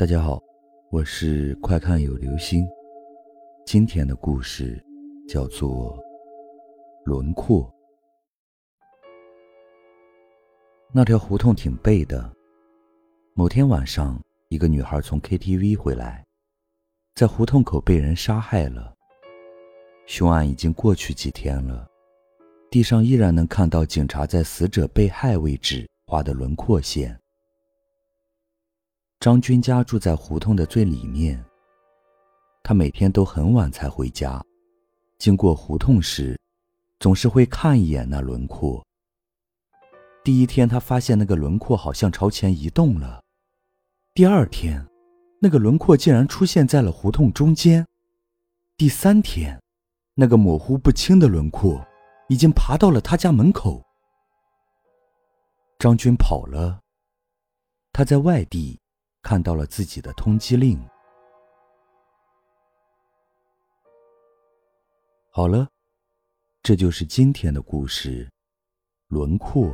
大家好，我是快看有流星。今天的故事叫做《轮廓》。那条胡同挺背的。某天晚上，一个女孩从 KTV 回来，在胡同口被人杀害了。凶案已经过去几天了，地上依然能看到警察在死者被害位置画的轮廓线。张军家住在胡同的最里面。他每天都很晚才回家，经过胡同时，总是会看一眼那轮廓。第一天，他发现那个轮廓好像朝前移动了；第二天，那个轮廓竟然出现在了胡同中间；第三天，那个模糊不清的轮廓已经爬到了他家门口。张军跑了，他在外地。看到了自己的通缉令。好了，这就是今天的故事，轮廓。